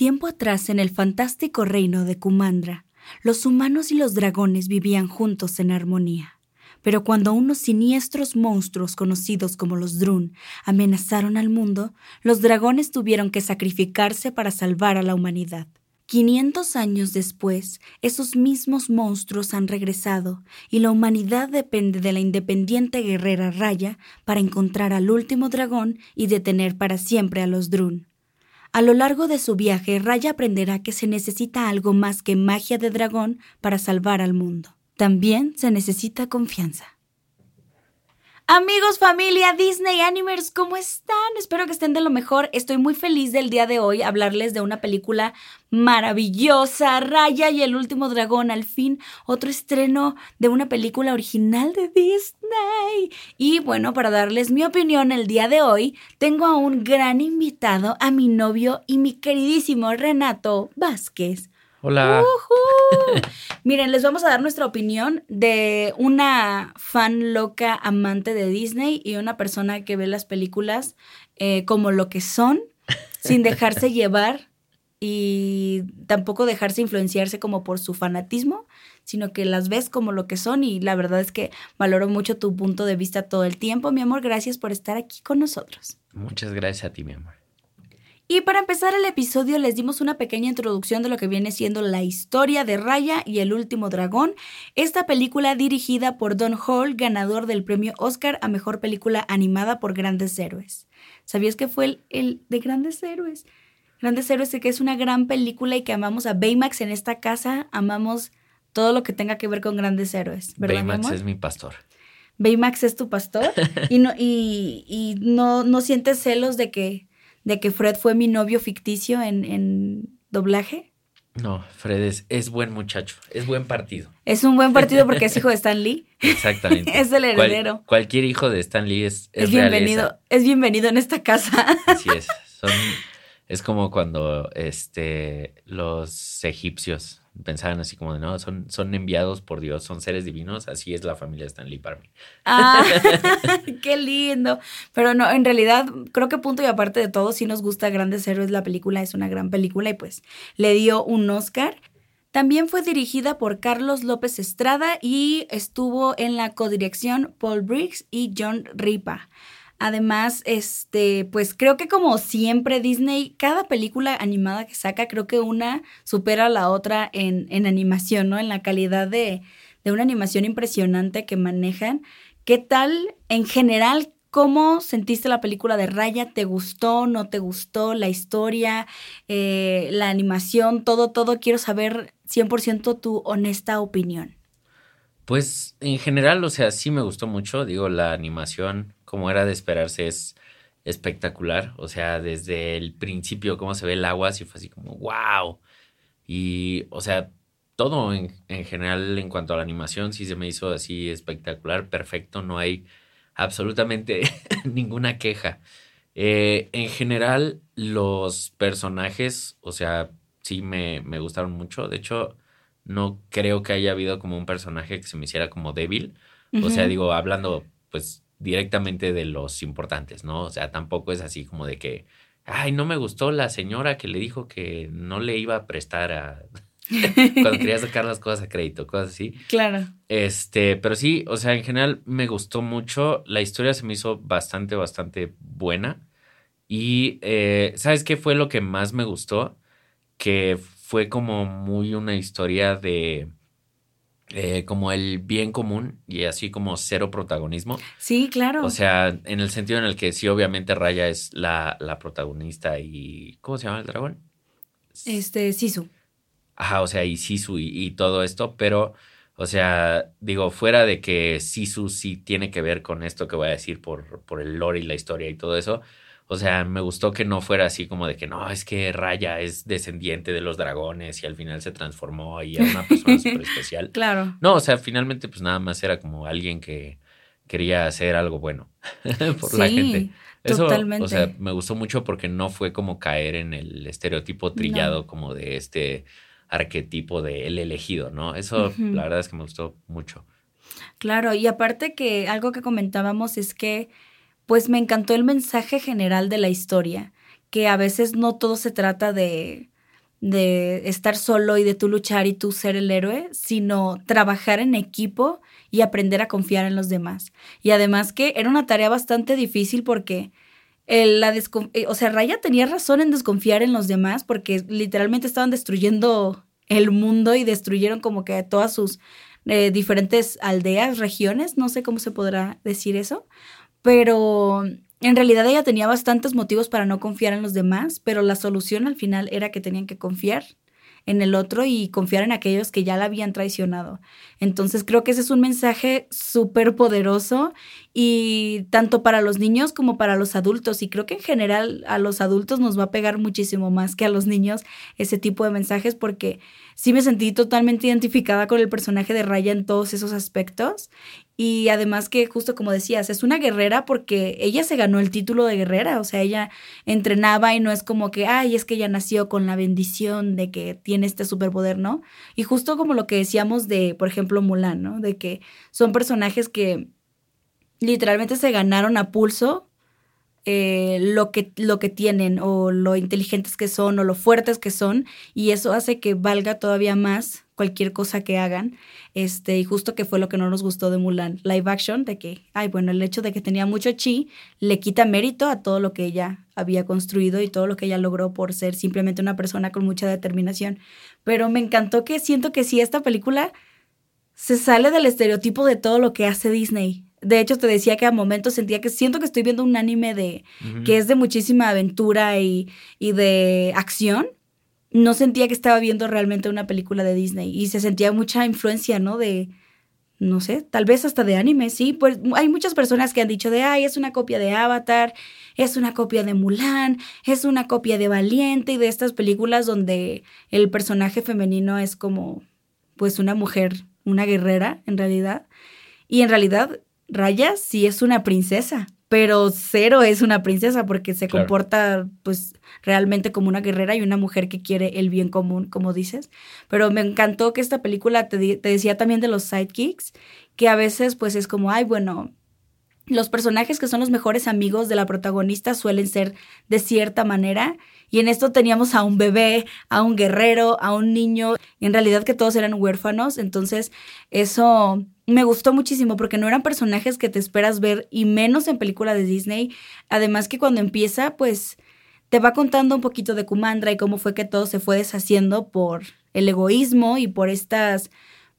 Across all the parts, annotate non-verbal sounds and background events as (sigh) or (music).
Tiempo atrás, en el fantástico reino de Kumandra, los humanos y los dragones vivían juntos en armonía. Pero cuando unos siniestros monstruos conocidos como los Drun amenazaron al mundo, los dragones tuvieron que sacrificarse para salvar a la humanidad. 500 años después, esos mismos monstruos han regresado y la humanidad depende de la independiente guerrera Raya para encontrar al último dragón y detener para siempre a los Drun. A lo largo de su viaje, Raya aprenderá que se necesita algo más que magia de dragón para salvar al mundo. También se necesita confianza. Amigos, familia, Disney Animers, ¿cómo están? Espero que estén de lo mejor. Estoy muy feliz del día de hoy hablarles de una película maravillosa, Raya y el último dragón, al fin, otro estreno de una película original de Disney. Y bueno, para darles mi opinión el día de hoy, tengo a un gran invitado, a mi novio y mi queridísimo Renato Vázquez. Hola. Miren, les vamos a dar nuestra opinión de una fan loca amante de Disney y una persona que ve las películas eh, como lo que son, sin dejarse (laughs) llevar y tampoco dejarse influenciarse como por su fanatismo, sino que las ves como lo que son y la verdad es que valoro mucho tu punto de vista todo el tiempo. Mi amor, gracias por estar aquí con nosotros. Muchas gracias a ti, mi amor. Y para empezar el episodio les dimos una pequeña introducción de lo que viene siendo la historia de Raya y el último dragón, esta película dirigida por Don Hall, ganador del premio Oscar a Mejor Película Animada por Grandes Héroes. ¿Sabías que fue el, el de Grandes Héroes? Grandes Héroes, que es una gran película y que amamos a Baymax en esta casa, amamos todo lo que tenga que ver con Grandes Héroes. Baymax es mi pastor. Baymax es tu pastor (laughs) y no, y, y no, no sientes celos de que de que Fred fue mi novio ficticio en, doblaje? No, Fred es, buen muchacho, es buen partido. Es un buen partido porque es hijo de Stan Lee. (laughs) Exactamente. (laughs) es el heredero. cualquier hijo de Stan Lee es, es, bienvenido. Es bienvenido en esta casa. Así es. (laughs) es como cuando este, los egipcios pensaban así como de, no, son, son enviados por Dios, son seres divinos, así es la familia Stanley para mí. Ah, (laughs) (laughs) qué lindo. Pero no, en realidad creo que punto y aparte de todo, si nos gusta Grandes Héroes, la película es una gran película y pues le dio un Oscar. También fue dirigida por Carlos López Estrada y estuvo en la codirección Paul Briggs y John Ripa. Además, este, pues creo que como siempre Disney, cada película animada que saca, creo que una supera a la otra en, en animación, ¿no? En la calidad de, de una animación impresionante que manejan. ¿Qué tal en general? ¿Cómo sentiste la película de Raya? ¿Te gustó? ¿No te gustó? La historia, eh, la animación, todo, todo. Quiero saber 100% tu honesta opinión. Pues en general, o sea, sí me gustó mucho. Digo, la animación como era de esperarse, es espectacular. O sea, desde el principio, cómo se ve el agua, así fue así como, wow. Y, o sea, todo en, general en cuanto a la animación, sí se me hizo así espectacular, perfecto, no hay absolutamente (laughs) ninguna queja. Eh, en general, los personajes, o sea, sí me, me, gustaron mucho. De hecho, no creo que haya habido como un personaje que se me hiciera como débil. O sea, digo, hablando pues directamente de los importantes, ¿no? O sea, tampoco es así como de que, ay, no me gustó la señora que le dijo que no le iba a prestar a... (laughs) cuando quería sacar las cosas a crédito, cosas así. Claro. Este, pero sí, o sea, en general me gustó mucho. La historia se me hizo bastante, bastante buena. Y, eh, ¿sabes qué fue lo que más me gustó? Que fue como muy una historia de eh, como el bien común y así como cero protagonismo. Sí, claro. O sea, en el sentido en el que sí, obviamente Raya es la, la protagonista y... ¿Cómo se llama el dragón? Este, Sisu. Ajá, o sea, y Sisu y, y, todo esto, pero, o sea, digo, fuera de que Sisu sí tiene que ver con esto que voy a decir por, por el lore y la historia y todo eso, o sea, me gustó que no fuera así como de que no, es que Raya es descendiente de los dragones y al final se transformó y era una persona (laughs) súper especial. Claro. No, o sea, finalmente pues nada más era como alguien que quería hacer algo bueno (laughs) por la gente. Eso, totalmente. o sea, me gustó mucho porque no fue como caer en el estereotipo trillado como de este arquetipo de el elegido, ¿no? Eso la verdad es que me gustó mucho. Claro, y aparte que algo que comentábamos es que pues me encantó el mensaje general de la historia, que a veces no todo se trata de, de estar solo y de tú luchar y tú ser el héroe, sino trabajar en equipo y aprender a confiar en los demás. Y además que era una tarea bastante difícil porque la eh, o sea, Raya tenía razón en desconfiar en los demás porque literalmente estaban destruyendo el mundo y destruyeron como que todas sus eh, diferentes aldeas, regiones, no sé cómo se podrá decir eso, pero en realidad ella tenía bastantes motivos para no confiar en los demás, pero la solución al final era que tenían que confiar en el otro y confiar en aquellos que ya la habían traicionado. Entonces creo que ese es un mensaje súper poderoso y tanto para los niños como para los adultos. Y creo que en general a los adultos nos va a pegar muchísimo más que a los niños ese tipo de mensajes porque sí me sentí totalmente identificada con el personaje de Raya en todos esos aspectos. Y además que justo como decías, es una guerrera porque ella se ganó el título de guerrera, o sea, ella entrenaba y no es como que, ay, es que ella nació con la bendición de que tiene este superpoder, ¿no? Y justo como lo que decíamos de, por ejemplo, Mulan, ¿no? De que son personajes que literalmente se ganaron a pulso eh, lo, que, lo que tienen o lo inteligentes que son o lo fuertes que son y eso hace que valga todavía más cualquier cosa que hagan. Este, y justo que fue lo que no nos gustó de Mulan, live action, de que, ay, bueno, el hecho de que tenía mucho chi le quita mérito a todo lo que ella había construido y todo lo que ella logró por ser simplemente una persona con mucha determinación. Pero me encantó que siento que si esta película se sale del estereotipo de todo lo que hace Disney. De hecho, te decía que a momentos sentía que siento que estoy viendo un anime de que es de muchísima aventura y, y, de acción. No sentía que estaba viendo realmente una película de Disney y se sentía mucha influencia, ¿no? De, no sé, tal vez hasta de anime, sí. Pues hay muchas personas que han dicho de, ay, es una copia de Avatar, es una copia de Mulan, es una copia de Valiente y de estas películas donde el personaje femenino es como, pues, una mujer una guerrera en realidad. Y en realidad Raya sí es una princesa, pero Cero es una princesa porque se comporta pues realmente como una guerrera y una mujer que quiere el bien común, como dices. Pero me encantó que esta película te, te decía también de los sidekicks, que a veces pues es como, ay, bueno, los personajes que son los mejores amigos de la protagonista suelen ser de cierta manera y en esto teníamos a un bebé, a un guerrero, a un niño, en realidad que todos eran huérfanos, entonces eso me gustó muchísimo porque no eran personajes que te esperas ver y menos en película de Disney. Además que cuando empieza, pues te va contando un poquito de Kumandra y cómo fue que todo se fue deshaciendo por el egoísmo y por estas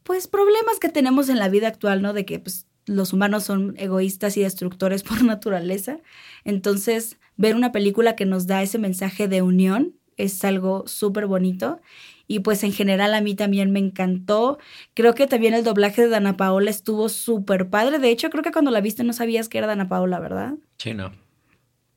pues problemas que tenemos en la vida actual, ¿no? De que pues los humanos son egoístas y destructores (laughs) por naturaleza. Entonces, ver una película que nos da ese mensaje de unión es algo súper bonito. Y pues en general a mí también me encantó. Creo que también el doblaje de Dana Paola estuvo súper padre. De hecho, creo que cuando la viste no sabías que era Dana Paola, ¿verdad? Sí, no.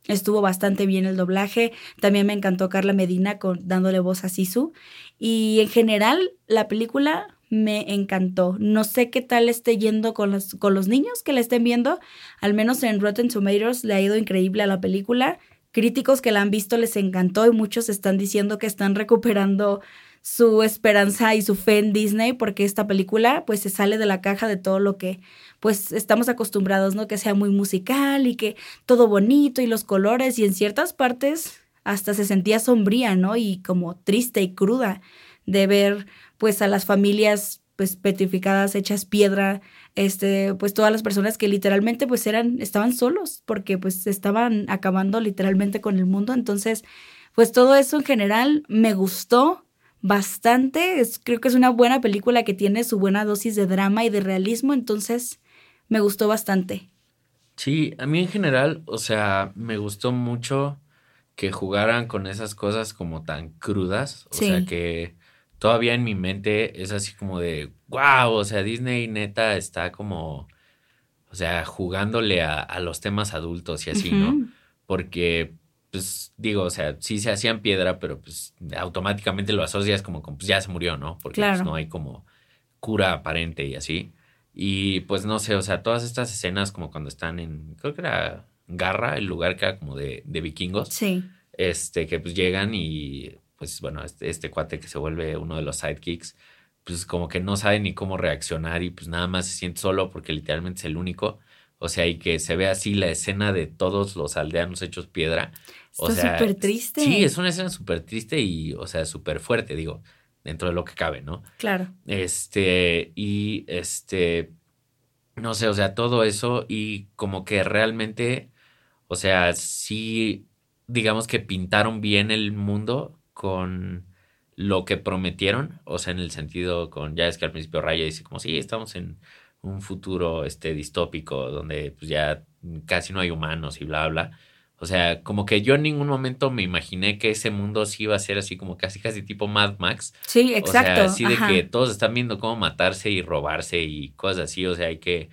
Estuvo bastante bien el doblaje. También me encantó Carla Medina con, dándole voz a Sisu. Y en general, la película me encantó. No sé qué tal esté yendo con los, con los niños que la estén viendo. Al menos en Rotten Tomatoes le ha ido increíble a la película. Críticos que la han visto les encantó y muchos están diciendo que están recuperando su esperanza y su fe en Disney porque esta película pues se sale de la caja de todo lo que pues estamos acostumbrados, ¿no? Que sea muy musical y que todo bonito y los colores y en ciertas partes hasta se sentía sombría, ¿no? Y como triste y cruda de ver pues a las familias pues petrificadas, hechas piedra, este, pues todas las personas que literalmente pues eran, estaban solos, porque pues estaban acabando literalmente con el mundo. Entonces, pues todo eso en general me gustó bastante. Es, creo que es una buena película que tiene su buena dosis de drama y de realismo, entonces me gustó bastante. Sí, a mí en general, o sea, me gustó mucho que jugaran con esas cosas como tan crudas, o sea, que todavía en mi mente es así como de, wow, o sea, Disney neta está como, o sea, jugándole a, los temas adultos y así, ¿no? Porque, pues digo, o sea, sí se hacían piedra, pero pues automáticamente lo asocias como, como pues ya se murió, ¿no? Porque pues, no hay como cura aparente y así. Y pues no sé, o sea, todas estas escenas como cuando están en, creo que era Garra, el lugar que era como de, de vikingos. Sí. Este, que pues llegan y pues bueno, este, este cuate que se vuelve uno de los sidekicks, pues como que no sabe ni cómo reaccionar y pues nada más se siente solo porque literalmente es el único. O sea, y que se ve así la escena de todos los aldeanos hechos piedra. O Está súper triste. Sí, es una escena súper triste y, o sea, súper fuerte, digo, dentro de lo que cabe, ¿no? Claro. Este, y este, no sé, o sea, todo eso y como que realmente, o sea, sí, digamos que pintaron bien el mundo con lo que prometieron, o sea, en el sentido con, ya es que al principio Raya dice como, sí, estamos en un futuro este distópico donde pues ya casi no hay humanos y bla, bla. O sea, como que yo en ningún momento me imaginé que ese mundo sí iba a ser así como casi casi tipo Mad Max. Sí, exacto. O sea, así de que todos están viendo cómo matarse y robarse y cosas así. O sea, hay que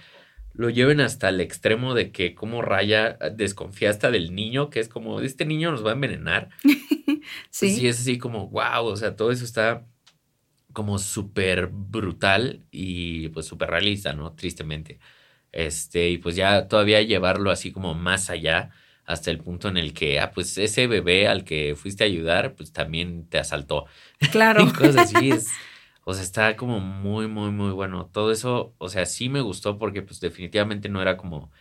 lo lleven hasta el extremo de que como Raya desconfía hasta del niño, que es como, este niño nos va a envenenar. (laughs) sí. Sí, es así como, wow, o sea, todo eso está como súper brutal y pues súper realista, ¿no? Tristemente. Este, y pues ya todavía llevarlo así como más allá, hasta el punto en el que, ah, pues ese bebé al que fuiste a ayudar, pues también te asaltó. (laughs) Claro. y cosas así es. O sea, está como muy, muy, muy bueno. Todo eso, o sea, sí me gustó porque pues definitivamente no era como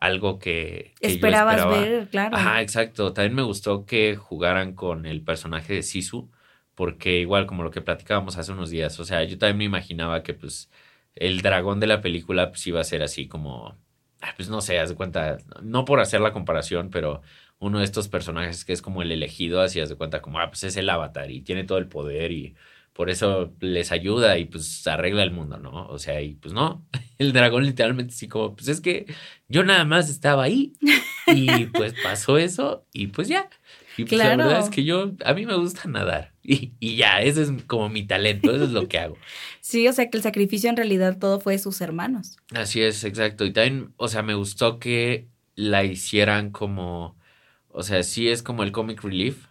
algo que, esperabas ver, claro. Ajá, exacto. También me gustó que jugaran con el personaje de Sisu porque igual como lo que platicábamos hace unos días, o sea, yo también me imaginaba que pues el dragón de la película pues iba a ser así como, pues no sé, haz de cuenta, no por hacer la comparación, pero uno de estos personajes que es como el elegido, así haz de cuenta como, ah, pues es el avatar y tiene todo el poder y por eso les ayuda y pues arregla el mundo, ¿no? O sea, y pues no, (laughs) el dragón literalmente sí como, pues es que yo nada más estaba ahí y pues pasó eso y pues ya. Y pues la verdad es que yo, a mí me gusta nadar y, y, ya, ese es como mi talento, eso es lo que hago. (laughs) Sí, o sea que el sacrificio en realidad todo fue de sus hermanos. Así es, exacto. Y también, o sea, me gustó que la hicieran como, o sea, sí es como el comic relief,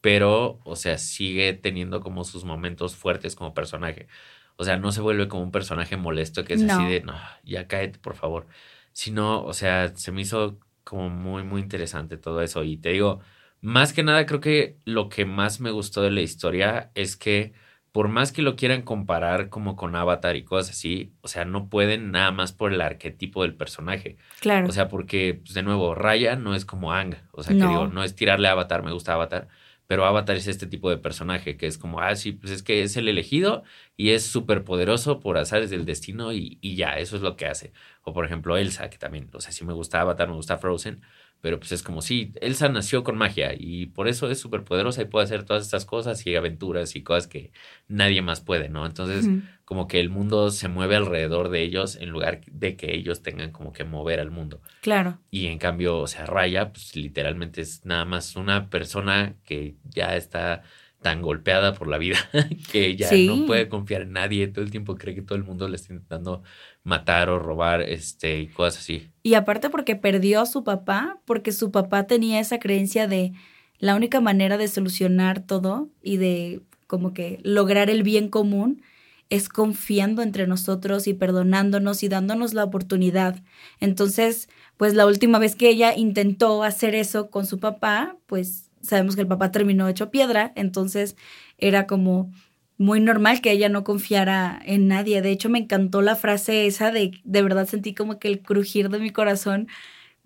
pero, o sea, sigue teniendo como sus momentos fuertes como personaje. O sea, no se vuelve como un personaje molesto que es así de, no, ya cáete, por favor. Sino, o sea, se me hizo como muy, muy interesante todo eso. Y te digo, más que nada, creo que lo que más me gustó de la historia es que por más que lo quieran comparar como con Avatar y cosas así, o sea, no pueden nada más por el arquetipo del personaje. Claro. O sea, porque, pues, de nuevo, Raya no es como Ang. O sea, que digo, no es tirarle a Avatar, me gusta Avatar. Pero Avatar es este tipo de personaje que es como, ah, sí, pues es que es el elegido y es súper poderoso por azares del destino y, y, ya, eso es lo que hace. O por ejemplo, Elsa, que también, o sea, sí me gusta Avatar, me gusta Frozen, pero pues es como, sí, Elsa nació con magia y por eso es súper poderosa y puede hacer todas estas cosas y aventuras y cosas que nadie más puede, ¿no? Entonces, como que el mundo se mueve alrededor de ellos en lugar de que ellos tengan como que mover al mundo. Claro. Y en cambio, o sea, Raya, pues literalmente es nada más una persona que ya está tan golpeada por la vida (laughs) que ya no puede confiar en nadie, todo el tiempo cree que todo el mundo le está intentando matar o robar, este, y cosas así. Y aparte porque perdió a su papá, porque su papá tenía esa creencia de la única manera de solucionar todo y de como que lograr el bien común es confiando entre nosotros y perdonándonos y dándonos la oportunidad. Entonces, pues la última vez que ella intentó hacer eso con su papá, pues sabemos que el papá terminó hecho piedra, entonces era como muy normal que ella no confiara en nadie. De hecho, me encantó la frase esa de, de verdad sentí como que el crujir de mi corazón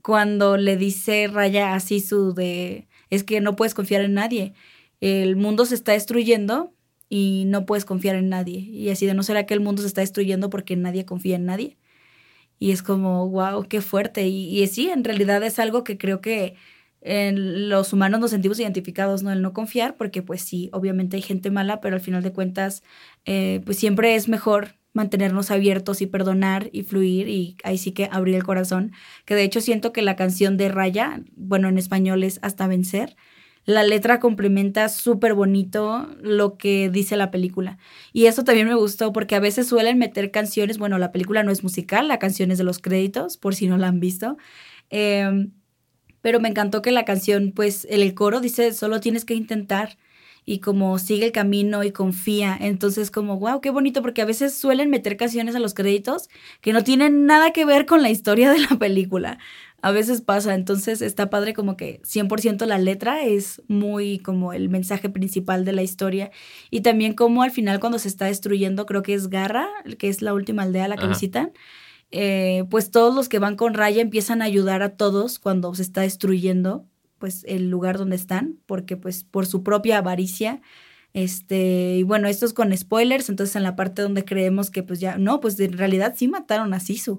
cuando le dice Raya así su de, es que no puedes confiar en nadie. El mundo se está destruyendo y no puedes confiar en nadie. Y así de, ¿no será que el mundo se está destruyendo porque nadie confía en nadie? Y es como, wow, qué fuerte. Y, y sí, en realidad es algo que creo que en los humanos nos sentimos identificados, ¿no? El no confiar, porque pues sí, obviamente hay gente mala, pero al final de cuentas, eh, pues siempre es mejor mantenernos abiertos y perdonar y fluir y ahí sí que abrir el corazón, que de hecho siento que la canción de Raya, bueno, en español es Hasta vencer, la letra complementa súper bonito lo que dice la película. Y eso también me gustó porque a veces suelen meter canciones, bueno, la película no es musical, la canción es de los créditos, por si no la han visto. Eh, pero me encantó que la canción, pues el coro dice, solo tienes que intentar y como sigue el camino y confía. Entonces como, wow, qué bonito, porque a veces suelen meter canciones a los créditos que no tienen nada que ver con la historia de la película. A veces pasa, entonces está padre como que 100% la letra es muy como el mensaje principal de la historia. Y también como al final cuando se está destruyendo, creo que es Garra, que es la última aldea a la que visitan eh, pues todos los que van con Raya empiezan a ayudar a todos cuando se está destruyendo pues el lugar donde están, porque pues por su propia avaricia, este, y bueno, esto es con spoilers, entonces en la parte donde creemos que pues ya, no, pues en realidad sí mataron a Sisu.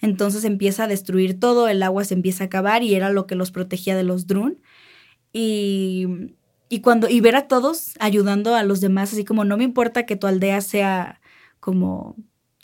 Entonces empieza a destruir todo, el agua se empieza a acabar y era lo que los protegía de los Drun. Y, y cuando, y ver a todos ayudando a los demás, así como no me importa que tu aldea sea como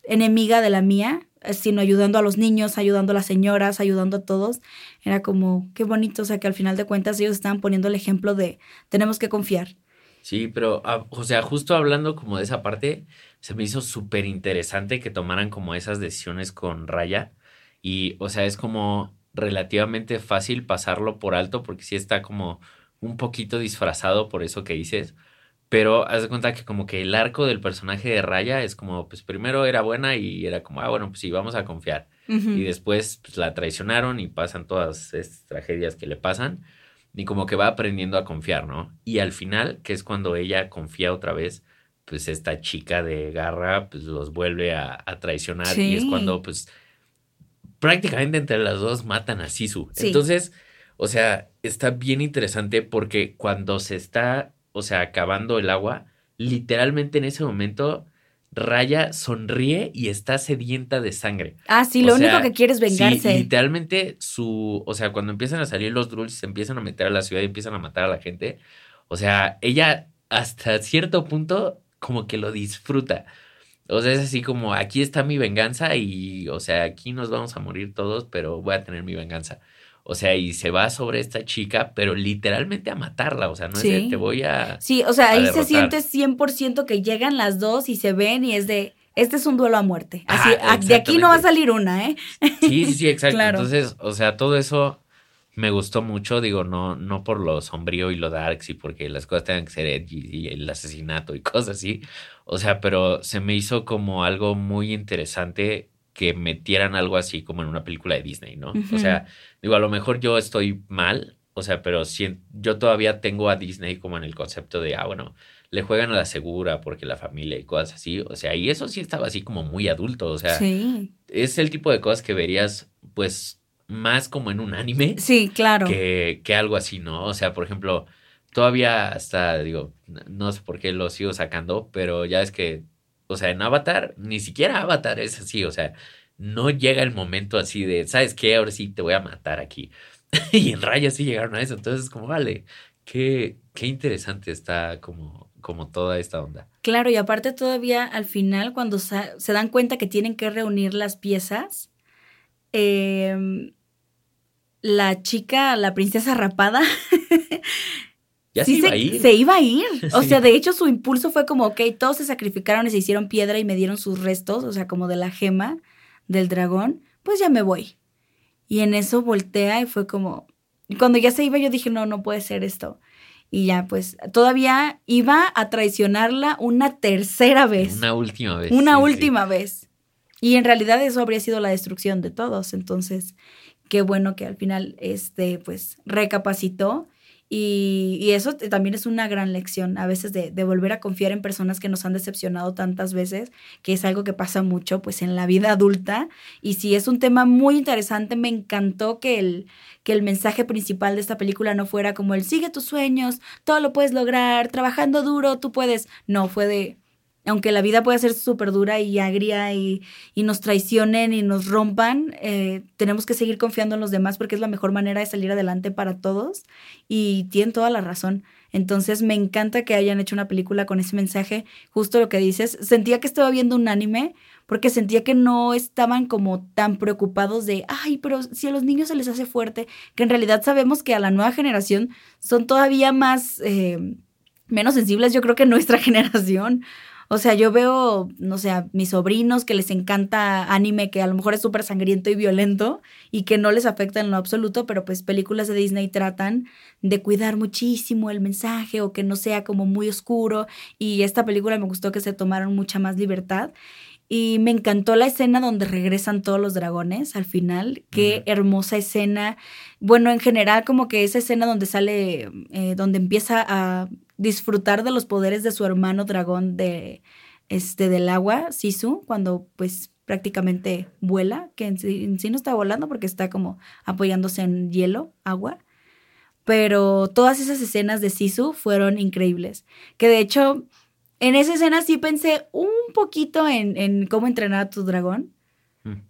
enemiga de la mía, sino ayudando a los niños, ayudando a las señoras, ayudando a todos. Era como, qué bonito, o sea, que al final de cuentas ellos estaban poniendo el ejemplo de tenemos que confiar. Sí, pero, ah, o sea, justo hablando como de esa parte, se me hizo súper interesante que tomaran como esas decisiones con Raya. Y, o sea, es como relativamente fácil pasarlo por alto porque sí está como un poquito disfrazado por eso que dices. Pero haz de cuenta que como que el arco del personaje de Raya es como, pues primero era buena y era como, ah, bueno, pues sí, vamos a confiar. Y después pues, la traicionaron y pasan todas estas tragedias que le pasan. Y como que va aprendiendo a confiar, ¿no? Y al final, que es cuando ella confía otra vez, pues esta chica de garra, pues los vuelve a, traicionar. Y es cuando, pues, prácticamente entre las dos matan a Sisu. Entonces, o sea, está bien interesante porque cuando se está o sea, acabando el agua, literalmente en ese momento Raya sonríe y está sedienta de sangre. Ah, sí, lo único que quiere es vengarse. Sí, literalmente su, o sea, cuando empiezan a salir los Drulls, se empiezan a meter a la ciudad y empiezan a matar a la gente. O sea, ella hasta cierto punto como que lo disfruta. O sea, es así como, aquí está mi venganza y, o sea, aquí nos vamos a morir todos, pero voy a tener mi venganza. O sea, y se va sobre esta chica, pero literalmente a matarla. O sea, no es de te voy a. Sí, o sea, ahí se siente 100% que llegan las dos y se ven y es de. Este es un duelo a muerte. Así, de aquí no va a salir una, ¿eh? Sí, sí, sí, (laughs) exacto. Entonces, o sea, todo eso me gustó mucho, digo, no, no por lo sombrío y lo darks y porque las cosas tengan que ser edgy y el asesinato y (laughs) cosas así. O sea, pero se me hizo como algo muy interesante que metieran algo así como en una película de Disney, ¿no? O sea, digo, a lo mejor yo estoy mal, o sea, pero si, yo todavía tengo a Disney como en el concepto de, ah, bueno, le juegan a la segura porque la familia y cosas así, o sea, y eso sí estaba así como muy adulto, o sea, es el tipo de cosas que verías, pues, más como en un anime. Sí, claro. Que, que algo así, ¿no? O sea, por ejemplo, todavía hasta, digo, no sé por qué lo sigo sacando, pero ya es que o sea, en Avatar, ni siquiera Avatar es así, o sea, no llega el momento así de, ¿sabes qué? Ahora sí te voy a matar aquí. (laughs) y en Raya sí llegaron a eso, entonces como, vale, qué, qué interesante está como, como toda esta onda. Claro, y aparte todavía al final, cuando se dan cuenta que tienen que reunir las piezas, em, la chica, la princesa rapada, (laughs) se iba a ir. Se iba a ir. (laughs) O sea, de hecho, su impulso fue como, ok, todos se sacrificaron y se hicieron piedra y me dieron sus restos, o sea, como de la gema del dragón, pues ya me voy. Y en eso voltea y fue como, cuando ya se iba yo dije, no, no puede ser esto. Y ya, pues todavía iba a traicionarla una tercera vez. Una última vez. Una última vez. Y en realidad eso habría sido la destrucción de todos. Entonces, qué bueno que al final, este, pues, recapacitó y, eso también es una gran lección a veces de, volver a confiar en personas que nos han decepcionado tantas veces, que es algo que pasa mucho pues en la vida adulta. Y sí, es un tema muy interesante. Me encantó que el, que el mensaje principal de esta película no fuera como el sigue tus sueños, todo lo puedes lograr, trabajando duro, tú puedes. No, fue de aunque la vida pueda ser súper dura y agria y, nos traicionen y nos rompan, eh, tenemos que seguir confiando en los demás porque es la mejor manera de salir adelante para todos y tienen toda la razón. Entonces me encanta que hayan hecho una película con ese mensaje, justo lo que dices. Sentía que estaba viendo un anime porque sentía que no estaban como tan preocupados de, ay, pero si a los niños se les hace fuerte, que en realidad sabemos que a la nueva generación son todavía más, eh, menos sensibles, yo creo que nuestra (laughs) generación. O sea, yo veo, no sé, mis sobrinos que les encanta anime que a lo mejor es súper sangriento y violento y que no les afecta en lo absoluto, pero pues películas de Disney tratan de cuidar muchísimo el mensaje o que no sea como muy oscuro y esta película me gustó que se tomaron mucha más libertad. Y me encantó la escena donde regresan todos los dragones al final. Qué hermosa escena. Bueno, en general, como que esa escena donde sale, eh, donde empieza a disfrutar de los poderes de su hermano dragón de, este, del agua, Sisu, cuando pues prácticamente vuela, que en sí, en sí no está volando porque está como apoyándose en hielo, agua. Pero todas esas escenas de Sisu fueron increíbles. Que de hecho, en esa escena sí pensé un poquito en, en cómo entrenar a tu dragón. Mm.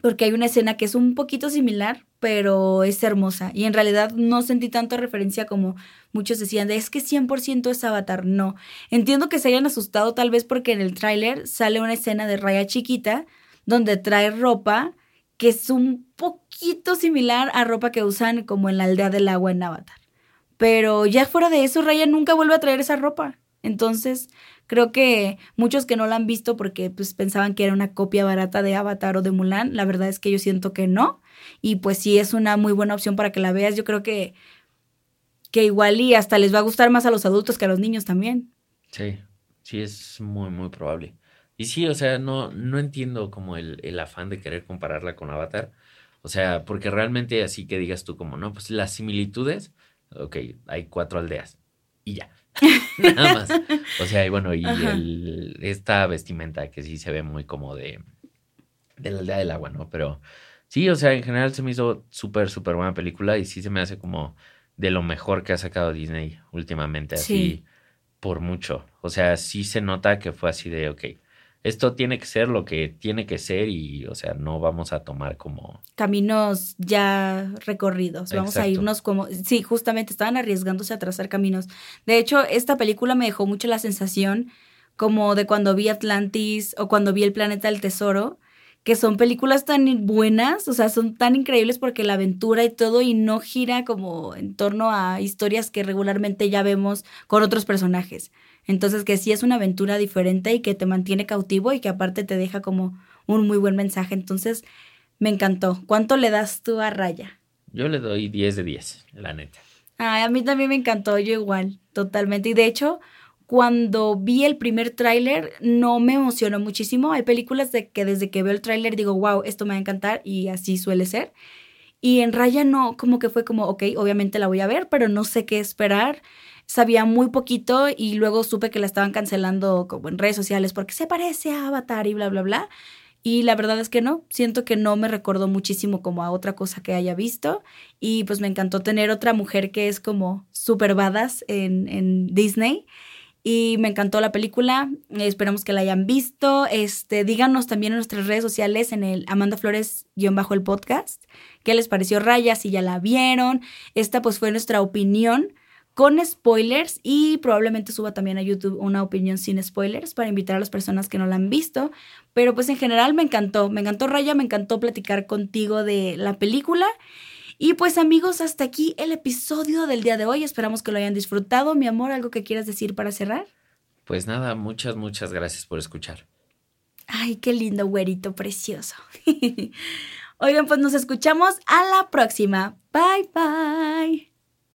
Porque hay una escena que es un poquito similar, pero es hermosa. Y en realidad no sentí tanto referencia como muchos decían de es que 100% es Avatar. No. Entiendo que se hayan asustado tal vez porque en el tráiler sale una escena de Raya chiquita donde trae ropa que es un poquito similar a ropa que usan como en la aldea del agua en Avatar. Pero ya fuera de eso, Raya nunca vuelve a traer esa ropa. Entonces, creo que muchos que no la han visto porque pues pensaban que era una copia barata de Avatar o de Mulan, la verdad es que yo siento que no. Y pues sí es una muy buena opción para que la veas. Yo creo que, que igual y hasta les va a gustar más a los adultos que a los niños también. Sí, sí, es muy, muy probable. Y sí, o sea, no, no entiendo como el, el afán de querer compararla con Avatar. O sea, porque realmente así que digas tú como, no, pues las similitudes, ok, hay cuatro aldeas y ya. (laughs) Nada más. O sea, y bueno, y el, esta vestimenta que sí se ve muy como de, de la aldea del agua, ¿no? Pero sí, o sea, en general se me hizo súper, súper buena película y sí se me hace como de lo mejor que ha sacado Disney últimamente, así Sí. por mucho. O sea, sí se nota que fue así de, ok, esto tiene que ser lo que tiene que ser y, o sea, no vamos a tomar como... Caminos ya recorridos. Vamos a irnos como. Sí, justamente estaban arriesgándose a trazar caminos. De hecho, esta película me dejó mucho la sensación como de cuando vi Atlantis o cuando vi El Planeta del Tesoro, que son películas tan buenas, o sea, son tan increíbles porque la aventura y todo y no gira como en torno a historias que regularmente ya vemos con otros personajes. Entonces, que sí es una aventura diferente y que te mantiene cautivo y que aparte te deja como un muy buen mensaje. Entonces, me encantó. ¿Cuánto le das tú a Raya? Yo le doy 10 de 10, la neta. Ay, a mí también me encantó, yo igual, totalmente. Y de hecho, cuando vi el primer tráiler, no me emocionó muchísimo. Hay películas de que desde que veo el tráiler digo, wow, esto me va a encantar y así suele ser. Y en Raya no, como que fue como, ok, obviamente la voy a ver, pero no sé qué esperar. Sabía muy poquito y luego supe que la estaban cancelando como en redes sociales porque se parece a Avatar y bla, bla, bla. Y la verdad es que no, siento que no me recordó muchísimo como a otra cosa que haya visto. Y pues me encantó tener otra mujer que es como super badass en, en Disney. Y me encantó la película. Esperamos que la hayan visto. Este, díganos también en nuestras redes sociales, en el Amanda Flores-bajo el podcast, qué les pareció Raya, si ya la vieron. Esta pues fue nuestra opinión con spoilers y probablemente suba también a YouTube una opinión sin spoilers para invitar a las personas que no la han visto. Pero pues en general me encantó, me encantó Raya, me encantó platicar contigo de la película. Y pues amigos, hasta aquí el episodio del día de hoy. Esperamos que lo hayan disfrutado. Mi amor, ¿algo que quieras decir para cerrar? Pues nada, muchas, muchas gracias por escuchar. Ay, qué lindo güerito precioso. (laughs) Oigan, pues nos escuchamos a la próxima. Bye bye.